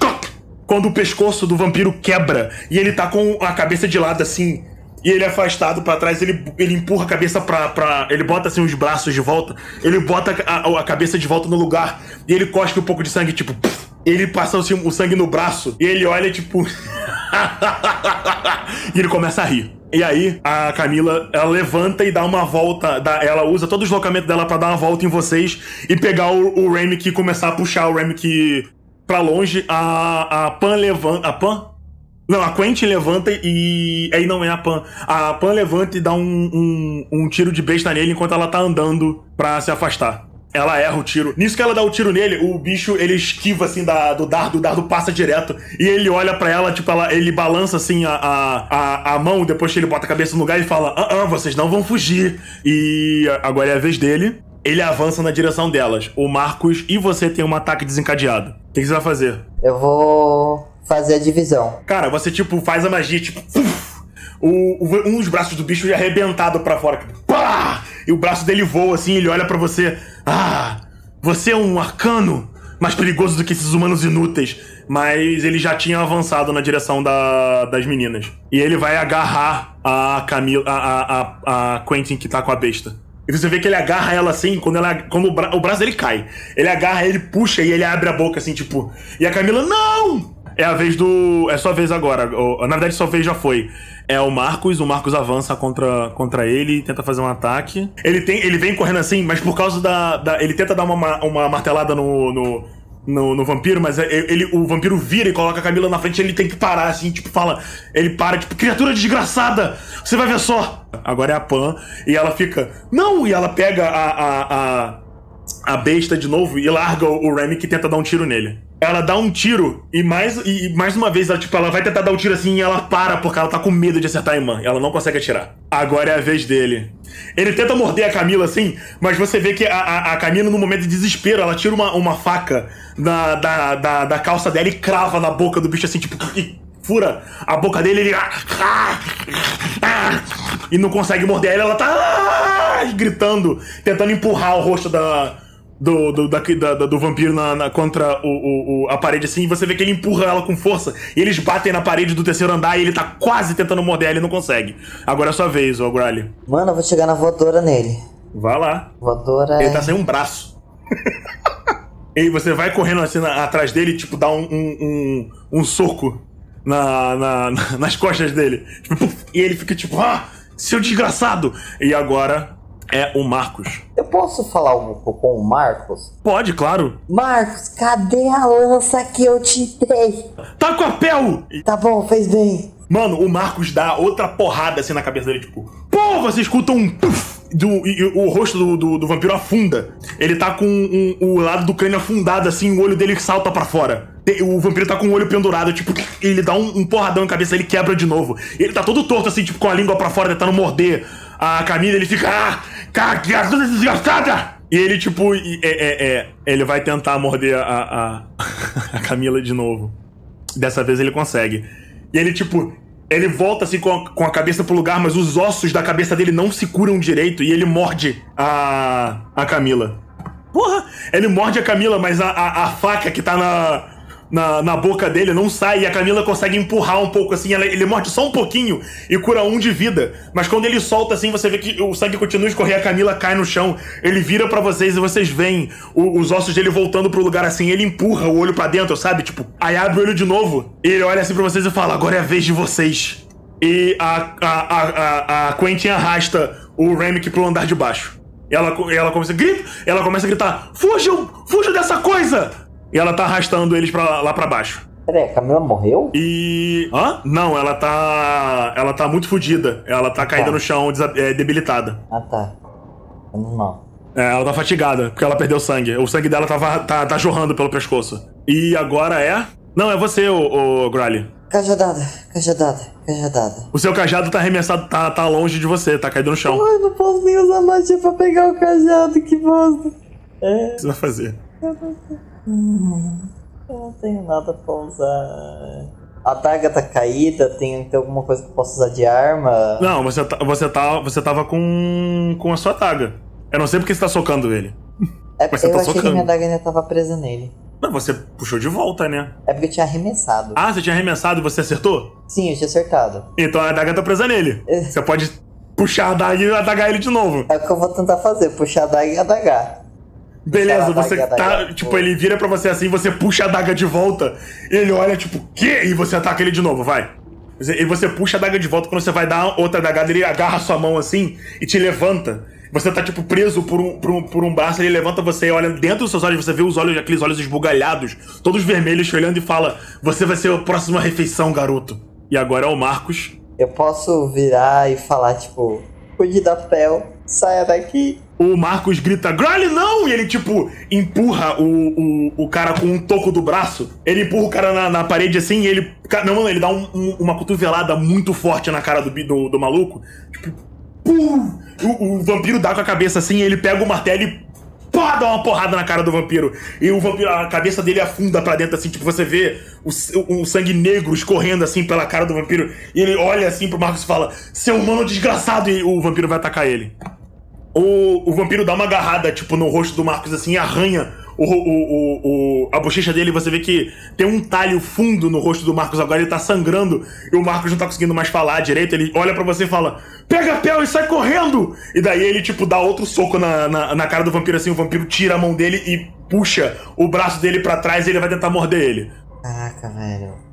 quando o pescoço do vampiro quebra e ele tá com a cabeça de lado assim. E ele é afastado pra trás, ele, ele empurra a cabeça pra, pra. Ele bota assim os braços de volta, ele bota a, a cabeça de volta no lugar e ele cospe um pouco de sangue, tipo. puf. ele passa assim, o sangue no braço e ele olha, tipo. e ele começa a rir. E aí, a Camila, ela levanta e dá uma volta. dá- ela usa todo o deslocamento dela pra dar uma volta em vocês e pegar o, o Remick e começar a puxar o Remick pra longe. A, a Pan levanta. A Pan? Não, a Quentin levanta e. Aí não é a Pan. A Pan levanta e dá um, um, um tiro de besta nele enquanto ela tá andando pra se afastar. Ela erra o tiro. Nisso que ela dá o tiro nele, o bicho ele esquiva assim da, do dardo, o dardo passa direto. E ele olha pra ela, tipo, ela, ele balança assim a, a, a, mão depois que ele bota a cabeça no lugar e fala: Ah, ah, vocês não vão fugir. E agora é a vez dele. Ele avança na direção delas. O Marcos e você tem um ataque desencadeado. O que você vai fazer? Eu vou fazer a divisão. Cara, você, tipo, faz a magia, tipo, o, o- um dos braços do bicho é arrebentado pra fora. tipo, Pá! E o braço dele voa assim, ele olha pra você. Ah, você é um arcano mais perigoso do que esses humanos inúteis. Mas ele já tinha avançado na direção da- das meninas. E ele vai agarrar a Camila, a, a, a Quentin que tá com a besta. E você vê que ele agarra ela assim, quando, ela, quando o, bra- o braço dele cai. Ele agarra, ele puxa e ele abre a boca assim, tipo. E a Camila, não! É a vez do. É sua vez agora. Na verdade, sua vez já foi. É o Marcos, o Marcos avança contra, contra ele tenta fazer um ataque. Ele tem, ele vem correndo assim, mas por causa da. da- ele tenta dar uma, ma- uma martelada no, no, no, no vampiro, mas é- ele, o vampiro vira e coloca a Camila na frente ele tem que parar, assim, tipo, fala. Ele para, tipo, criatura desgraçada! Você vai ver só! Agora é a Pan, e ela fica. Não! E ela pega a, a, a, a besta de novo e larga o Remy que tenta dar um tiro nele. Ela dá um tiro e mais, e mais uma vez, ela, tipo, ela vai tentar dar um tiro assim e ela para porque ela tá com medo de acertar a irmã. Ela não consegue atirar. Agora é a vez dele. Ele tenta morder a Camila assim, mas você vê que a, a, a Camila, no momento de desespero, ela tira uma, uma faca da, da, da, da calça dela e crava na boca do bicho assim, tipo, e fura a boca dele ele. E não consegue morder ela, ela tá gritando, tentando empurrar o rosto da, do, do, da- da- do vampiro na, na- contra o, o- o- a parede assim, e você vê que ele empurra ela com força, e eles batem na parede do terceiro andar e ele tá quase tentando morder ela e não consegue. Agora é sua vez, ô Grally. Mano, eu vou chegar na voadora nele. Vai lá. Voadora Ele é. tá sem um braço. e você vai correndo assim na- atrás dele, tipo, dá um, um, um, um soco na, na- na- nas costas dele. Tipo, e ele fica tipo, ah, seu desgraçado! E agora é o Marcos. Eu posso falar um pouco com o Marcos? Pode, claro. Marcos, cadê a lança que eu te dei? Tá com a pel! Tá bom, fez bem. Mano, o Marcos dá outra porrada assim na cabeça dele, tipo, pô, você escuta um puf, do, e, o rosto do, do, do vampiro afunda. Ele tá com um- o lado do crânio afundado, assim, o olho dele salta pra fora. O vampiro tá com o olho pendurado, tipo, e ele dá um, um porradão na cabeça, ele quebra de novo. Ele tá todo torto, assim, tipo, com a língua pra fora, tentando morder a Camila, ele fica, ah, cagada desgastada! E ele, tipo, é, é, é, ele vai tentar morder a, a, a Camila de novo. Dessa vez ele consegue. E ele, tipo, ele volta assim com a, com a cabeça pro lugar, mas os ossos da cabeça dele não se curam direito e ele morde a, a Camila. Porra! Ele morde a Camila, mas a, a, a faca que tá na, na, na boca dele não sai e a Camila consegue empurrar um pouco assim. ela- ele morde só um pouquinho e cura um de vida. Mas quando ele solta assim, você vê que o sangue continua a escorrer, a Camila cai no chão. Ele vira pra vocês e vocês veem o- os ossos dele voltando pro lugar assim. Ele empurra o olho pra dentro, sabe? Tipo, aí abre o olho de novo. E ele olha assim pra vocês e fala: Agora é a vez de vocês. E a, a, a, a, a Quentin arrasta o Remick pro andar de baixo. Ela, ela começa a gritar, ela começa a gritar: Fujam! Fujam dessa coisa! E ela tá arrastando eles pra, lá pra baixo. Peraí, a Camila morreu? E. Hã? Não, ela tá. Ela tá muito fodida. Ela tá caída Tá. no chão, é, debilitada. Ah tá. Menos mal. É, ela tá fatigada, porque ela perdeu sangue. O sangue dela tava, tá, tá jorrando pelo pescoço. E agora é. Não, é você, o, o Grally. Cajadada, cajadada, cajadada. O seu cajado tá arremessado, tá, tá longe de você, tá caído no chão. O Ai, não posso nem usar magia pra pegar o cajado, que bosta. que você vai fazer? Eu não tenho nada pra usar. A daga tá caída, tem, tem alguma coisa que eu posso usar de arma? Não, você, tá, você, tá, você tava com, com a sua taga. Eu não sei porque você tá socando ele. É porque você eu tá achei que socando. minha daga ainda tava presa nele. Não, você puxou de volta, né? É porque eu tinha arremessado. Ah, você tinha arremessado e você acertou? Sim, eu tinha acertado. Então a adaga tá presa nele. É. Você pode puxar a adaga e adagar ele de novo. É o que eu vou tentar fazer, puxar a daga e adagar. Beleza, você tá. Tipo, ele vira pra você assim, você puxa a adaga de volta. Ele olha, tipo, quê? E você ataca ele de novo, vai. E você puxa a adaga de volta, quando você vai dar outra adagada, ele agarra a sua mão assim e te levanta. Você tá, tipo, preso por um, por um, por um braço, ele levanta você e olha dentro dos seus olhos, você vê os olhos, aqueles olhos esbugalhados, todos vermelhos, te olhando e fala: Você vai ser a próxima refeição, garoto. E agora é o Marcos. Eu posso virar e falar, tipo, cuide da Pel, saia daqui. O Marcos grita, Grally, não! E ele, tipo, empurra o, o, o cara com um toco do braço. Ele empurra o cara na, na parede assim e ele. Não, mano, ele dá um- um- uma cotovelada muito forte na cara do, do, do maluco. Tipo, pum! O, o vampiro dá com a cabeça assim, ele pega o martelo e. Pá, dá uma porrada na cara do vampiro. E o vampiro, a cabeça dele afunda pra dentro, assim, tipo, você vê o, s- o sangue negro escorrendo assim pela cara do vampiro. E ele olha assim pro Marcos e fala: Seu humano desgraçado! E o vampiro vai atacar ele. O, o vampiro dá uma agarrada, tipo, no rosto do Marcos, assim, arranha o, o, o, a bochecha dele. Você vê que tem um talho fundo no rosto do Marcos agora, ele tá sangrando. E o Marcos não tá conseguindo mais falar direito. Ele olha pra você e fala: Pega a pel e sai correndo! E daí ele, tipo, dá outro soco na, na, na cara do vampiro, assim. O vampiro tira a mão dele e puxa o braço dele pra trás e ele vai tentar morder ele. Caraca, velho.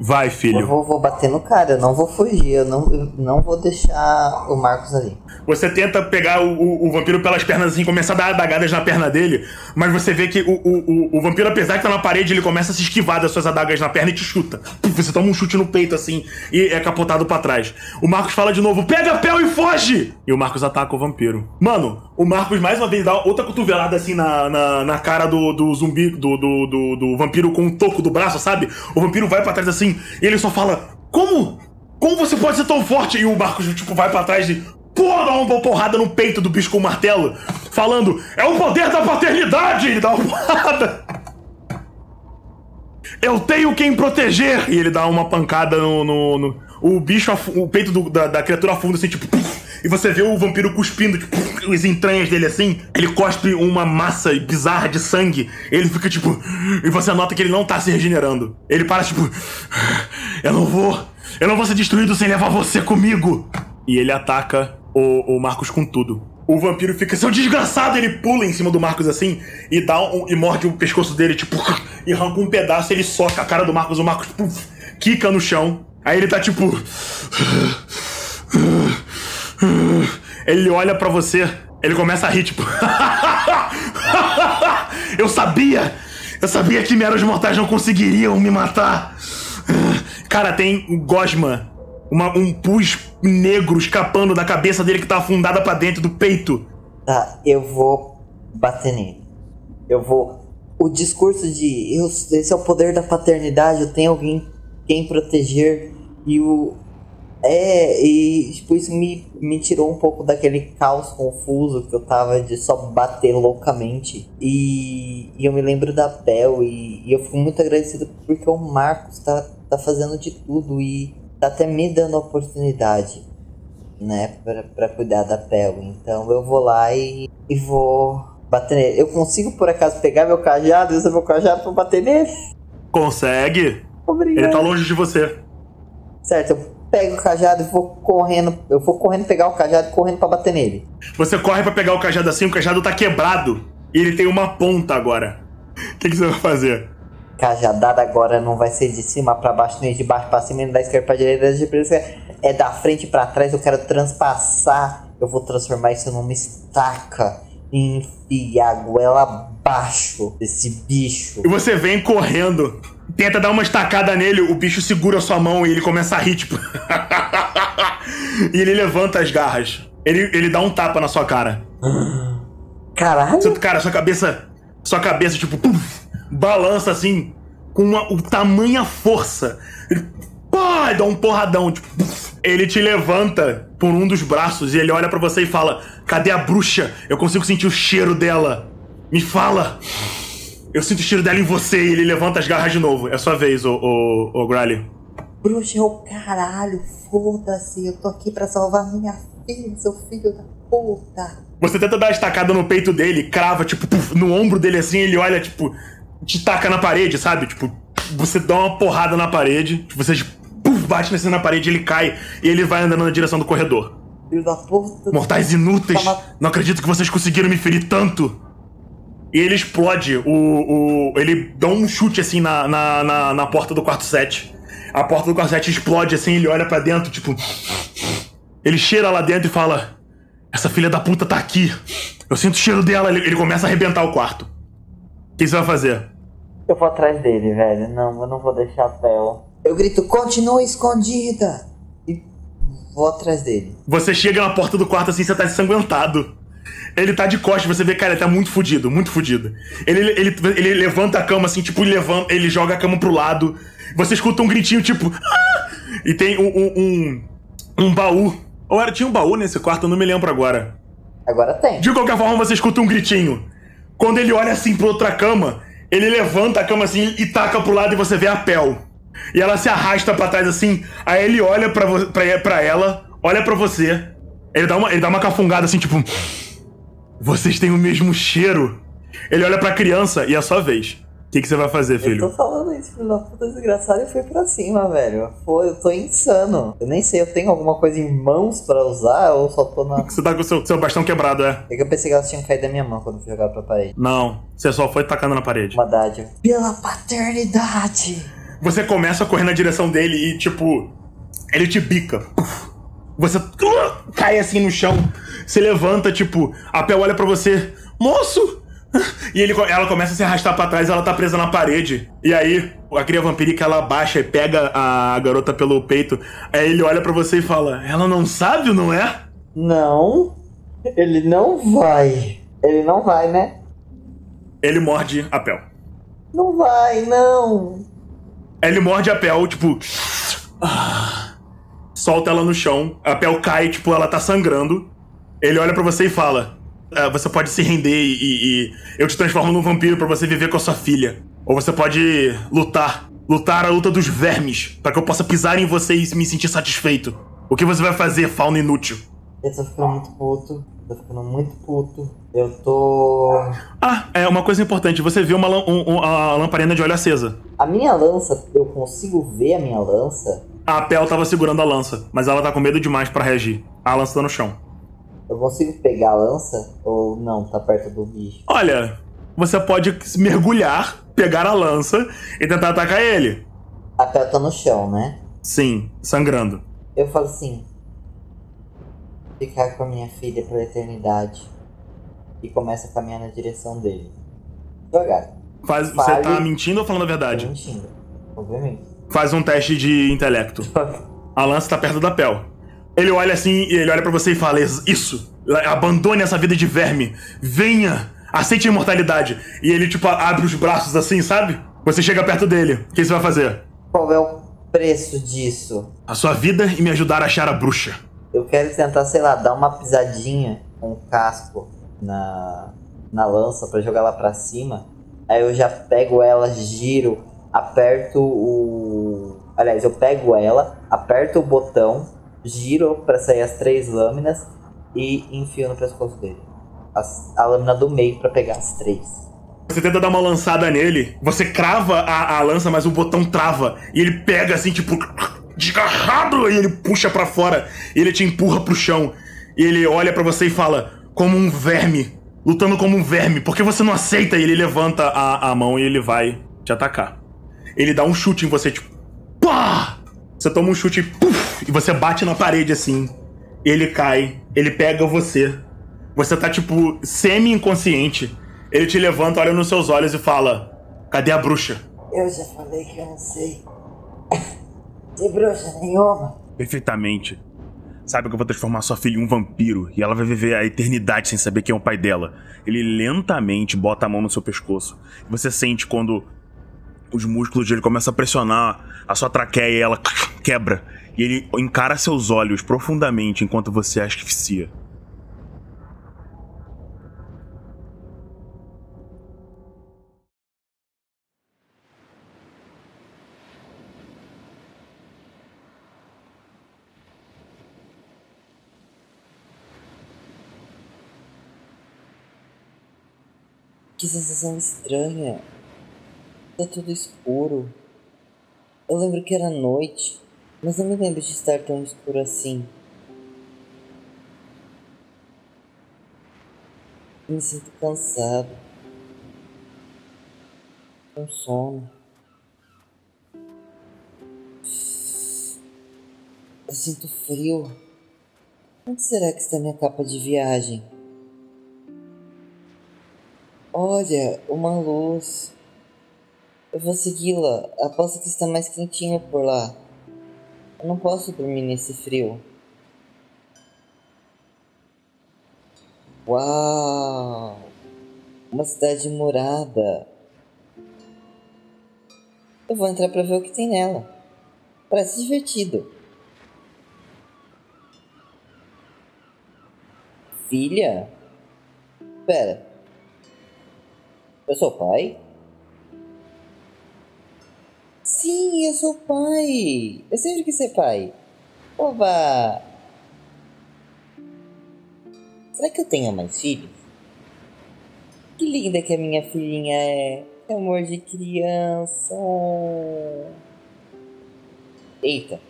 Vai, Eu filho. vou, vou bater no cara, eu não vou fugir, eu não, eu não vou deixar o Marcos ali. Você tenta pegar o, o- o vampiro pelas pernas assim, começar a dar adagadas na perna dele, mas você vê que o, o, o, vampiro, apesar de estar na parede, ele começa a se esquivar das suas adagas na perna e te chuta. Puf, Você toma um chute no peito assim e é capotado pra trás. O Marcos fala de novo: pega a pel e foge! E o Marcos ataca o vampiro. Mano, O Marcos mais uma vez dá outra cotovelada assim na, na, na cara do, do zumbi, do, do, do, do vampiro com o toco do braço, sabe? O vampiro vai pra trás assim e ele só fala: Como? Como você pode ser tão forte? E o Marcos, tipo, vai pra trás e. Pô, dá uma porrada no peito do bicho com o martelo, falando: É o poder da paternidade! Ele dá uma porrada. Eu tenho quem proteger! E ele dá uma pancada no. no, no- o bicho, o peito do- da, da criatura afunda assim, tipo. E você vê o vampiro cuspindo, tipo, as entranhas dele assim. Ele cospe uma massa bizarra de sangue. Ele fica tipo. E você nota que ele não tá se regenerando. Ele para, tipo. Eu não vou. Eu não vou ser destruído sem levar você comigo! E ele ataca o, o Marcos com tudo. O vampiro fica, seu desgraçado! Ele pula em cima do Marcos assim e dá um, e morde o pescoço dele, tipo, e arranca um pedaço. Ele soca a cara do Marcos. O Marcos, puf, quica no chão. Aí ele tá tipo. Ele olha pra você, ele começa a rir, tipo. Eu sabia! Eu sabia que meros mortais não conseguiriam me matar! Cara, tem gosma, uma- um pus negro escapando da cabeça dele que tá afundada pra dentro do peito. Tá, eu vou bater nele. Eu vou. O discurso de eu, esse é o poder da paternidade, eu tenho alguém quem proteger. E o. É, e tipo, isso me, me tirou um pouco daquele caos confuso que eu tava de só bater loucamente. E, e eu me lembro da Bel e, e eu fico muito agradecido porque o Marcos tá, tá fazendo de tudo e tá até me dando a oportunidade né, pra, pra cuidar da Bel. Então eu vou lá e, e vou bater nele. Eu consigo por acaso pegar meu cajado e usar meu cajado pra bater nele? Consegue? Obrigado. Ele tá longe de você. Certo, eu pego o cajado e vou correndo. Eu vou correndo pegar o cajado e correndo pra bater nele. Você corre pra pegar o cajado assim, o cajado tá quebrado. E ele tem uma ponta agora. O que, que você vai fazer? Cajadada agora não vai ser de cima pra baixo, nem de baixo pra cima, nem da esquerda pra direita, de preferência é da frente pra trás. Eu quero transpassar. Eu vou transformar isso numa estaca e enfiar a goela abaixo desse bicho. E você vem correndo, tenta dar uma estacada nele, o bicho segura sua mão e ele começa a rir, tipo. e ele levanta as garras. Ele, ele dá um tapa na sua cara. Caralho! Cara, sua cabeça. Sua cabeça, tipo, balança assim, com uma o, tamanha força. Ele, dá um porradão, tipo. Ele te levanta por um dos braços e ele olha pra você e fala: Cadê a bruxa? Eu consigo sentir o cheiro dela. Me fala! Eu sinto o cheiro dela em você e ele levanta as garras de novo. É sua vez, ô, ô, ô Grally. Bruxa é o caralho, foda-se, eu tô aqui pra salvar minha filha, seu filho da puta. Você tenta dar a estacada no peito dele, crava, tipo, puf, no ombro dele assim, ele olha, tipo, te taca na parede, sabe? Tipo, você dá uma porrada na parede, tipo, você bate nesse na parede, ele cai e ele vai andando na direção do corredor. Filho da puta. Mortais inúteis! Não acredito que vocês conseguiram me ferir tanto! E ele explode, o. o ele dá um chute assim na, na, na, na porta do quarto 7. A porta do quarto 7 explode assim, ele olha pra dentro, tipo. Ele cheira lá dentro e fala: Essa filha da puta tá aqui. Eu sinto o cheiro dela. Ele, ele começa a arrebentar o quarto. O que você vai fazer? Eu vou atrás dele, velho. Não, eu não vou deixar a Bel. Eu grito, continua escondida! E vou atrás dele. Você chega na porta do quarto assim, você tá ensanguentado. Ele tá de costas, você vê, cara, ele tá muito fudido, muito fudido. Ele, ele, ele levanta a cama assim, tipo, ele, levanta, ele joga a cama pro lado. Você escuta um gritinho, tipo. "Ah!" E tem um, um, um, um baú. Ou era, tinha um baú nesse quarto, eu não me lembro agora. Agora tem. De qualquer forma, você escuta um gritinho. Quando ele olha assim pra outra cama, ele levanta a cama assim e taca pro lado e você vê a Pel. E ela se arrasta pra trás assim, aí ele olha pra, pra, pra ela, olha pra você. Ele dá, uma, ele dá uma cafungada assim, tipo. Vocês têm o mesmo cheiro. Ele olha pra criança e é a sua vez. O que, que você vai fazer, Eu filho? tô falando isso, filho da puta desgraçado, e fui pra cima, velho. Pô, eu tô insano. Eu nem sei, eu tenho alguma coisa em mãos pra usar ou só tô na. Você tá com o seu, seu bastão quebrado, é? É que eu pensei que elas tinham caído da minha mão quando eu fui jogar pra parede. Não, você só foi tacando na parede. Uma dádiva. Pela paternidade! Você começa a correr na direção dele e, tipo, ele te bica. Você uh, cai assim no chão. Se levanta, tipo, a Pel olha pra você. Moço! E ele, ela começa a se arrastar pra trás, ela tá presa na parede. E aí, a cria vampírica ela abaixa e pega a garota pelo peito. Aí ele olha pra você e fala: Ela não sabe, não é? Não. Ele não vai. Ele não vai, né? Ele morde a Pel. Não vai, não. Ele morde a Pel, tipo. solta ela no chão. A Pel cai, tipo, ela tá sangrando. Ele olha pra você e fala: "Ah, Você pode se render e, e- e eu te transformo num vampiro pra você viver com a sua filha. Ou você pode lutar. Lutar a luta dos vermes. Pra que eu possa pisar em você e me sentir satisfeito. O que você vai fazer, fauna inútil? Eu tô ficando muito puto. Tô ficando muito puto. Eu tô. Ah, é uma coisa importante. Você viu uma um- um- a lamparina de óleo acesa. A minha lança, eu consigo ver a minha lança? A Pel tava segurando a lança, mas ela tá com medo demais pra reagir. A lança tá no chão. Eu consigo pegar a lança? Ou não? Tá perto do bicho? Olha, você pode mergulhar, pegar a lança e tentar atacar ele. A Pel tá no chão, né? Sim, sangrando. Eu falo assim. Ficar com a minha filha pela eternidade. E começa a caminhar na direção dele. Devagar. Faz, você Fale. tá mentindo ou falando a Tô verdade? mentindo. Obviamente. Faz um teste de intelecto. A lança tá perto da Pel. Ele olha assim e ele olha pra você e fala: Isso! Abandone essa vida de verme! Venha! Aceite a imortalidade! E ele, tipo, abre os braços assim, sabe? Você chega perto dele. O que você vai fazer? Qual é o preço disso? A sua vida e me ajudar a achar a bruxa. Eu quero tentar, sei lá, dar uma pisadinha com o casco na, na lança pra jogar lá pra cima. Aí eu já pego ela, giro, aperto o. Aliás, eu pego ela, aperto o botão, giro pra sair as três lâminas e enfio no pescoço dele. As- a lâmina do meio pra pegar as três. Você tenta dar uma lançada nele, você crava a, a lança, mas o botão trava. E ele pega assim, tipo, desgarrado, e ele puxa pra fora. Ele te empurra pro chão. Ele olha pra você e fala, como um verme, lutando como um verme, por que você não aceita? E ele levanta a, a mão e ele vai te atacar. Ele dá um chute em você, tipo, pá! Você toma um chute puf, e você bate na parede assim. Ele cai, ele pega você. Você tá, tipo, semi-inconsciente. Ele te levanta, olha nos seus olhos e fala: Cadê a bruxa? Eu já falei que eu não sei. De bruxa nenhuma. Perfeitamente. Sabe que eu vou transformar sua filha em um vampiro e ela vai viver a eternidade sem saber quem é o pai dela. Ele lentamente bota a mão no seu pescoço. Você sente quando os músculos dele começam a pressionar a sua traqueia e ela quebra. E ele encara seus olhos profundamente enquanto você asfixia. Que sensação estranha. Tá tudo escuro. Eu lembro que era noite, mas não me lembro de estar tão escuro assim. Me sinto cansado. Com sono. Eu sinto frio. Onde será que está minha capa de viagem? Olha, uma luz. Eu vou segui-la. Aposto que está mais quentinho por lá. Eu não posso dormir nesse frio. Uau! Uma cidade murada. Eu vou entrar pra ver o que tem nela. Parece divertido. Filha? Pera. Eu sou pai? Sim, eu sou pai. Eu sempre quis ser pai. Oba! Será que eu tenho mais filhos? Que linda que a minha filhinha é. Que amor de criança. Eita.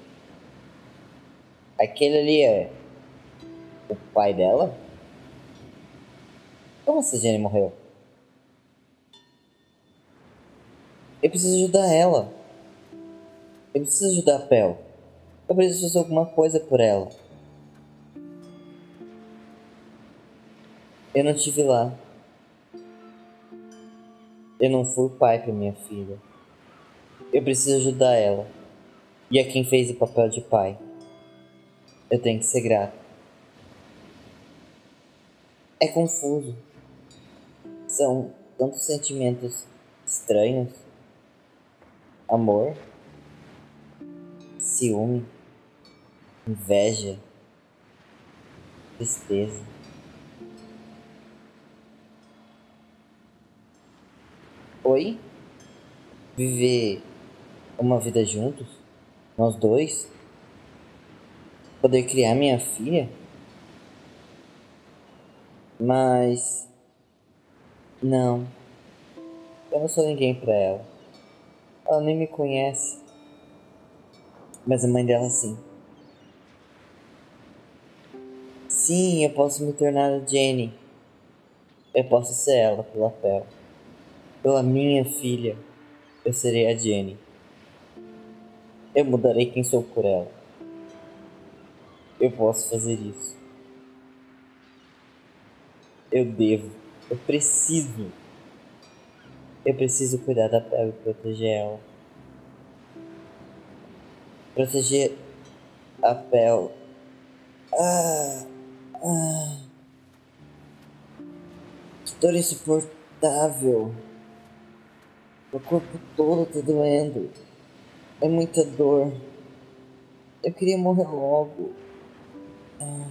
Aquele ali é. O pai dela? Como essa Jenny morreu? Eu preciso ajudar ela. Eu preciso ajudar a Pel. Eu preciso fazer alguma coisa por ela. Eu não estive lá. Eu não fui o pai para minha filha. Eu preciso ajudar ela. E a quem fez o papel de pai. Eu tenho que ser grato. É confuso. São tantos sentimentos estranhos. Amor, ciúme, inveja, tristeza. Oi? Viver uma vida juntos? Nós dois? Poder criar minha filha? Mas. Não. Eu não sou ninguém pra ela. Ela nem me conhece. Mas a mãe dela sim. Sim, eu posso me tornar a Jenny. Eu posso ser ela pela Pel. Pela minha filha, eu serei a Jenny. Eu mudarei quem sou por ela. Eu posso fazer isso. Eu devo. Eu preciso. Eu preciso cuidar da Pel e proteger ela. Proteger a Pel. Ah. Ah. Que dor insuportável. Meu corpo todo tá doendo. É muita dor. Eu queria morrer logo. Ah.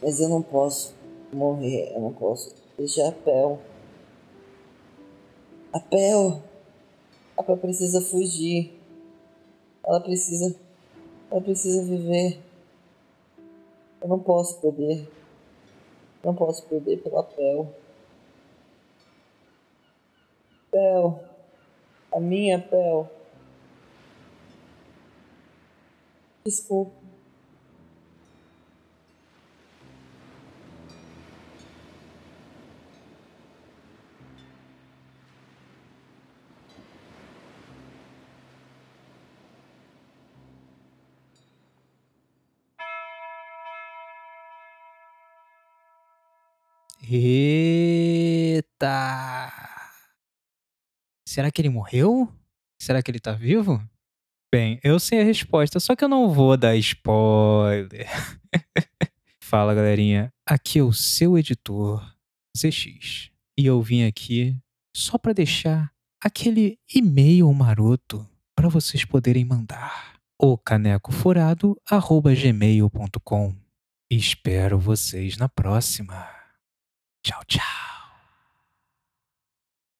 Mas eu não posso morrer. Eu não posso deixar a Pel. A Pel. Precisa fugir. Ela precisa. Ela precisa viver. Eu não posso perder. Não posso perder pela Pel. Pel. A minha Pel. Desculpa. Eita! Será que ele morreu? Será que ele tá vivo? Bem, eu sei a resposta, só que eu não vou dar spoiler. Fala, galerinha. Aqui é o seu editor, ZX. E eu vim aqui só para deixar aquele e-mail maroto para vocês poderem mandar. O canecofurado@gmail.com. Espero vocês na próxima. ciao ciao。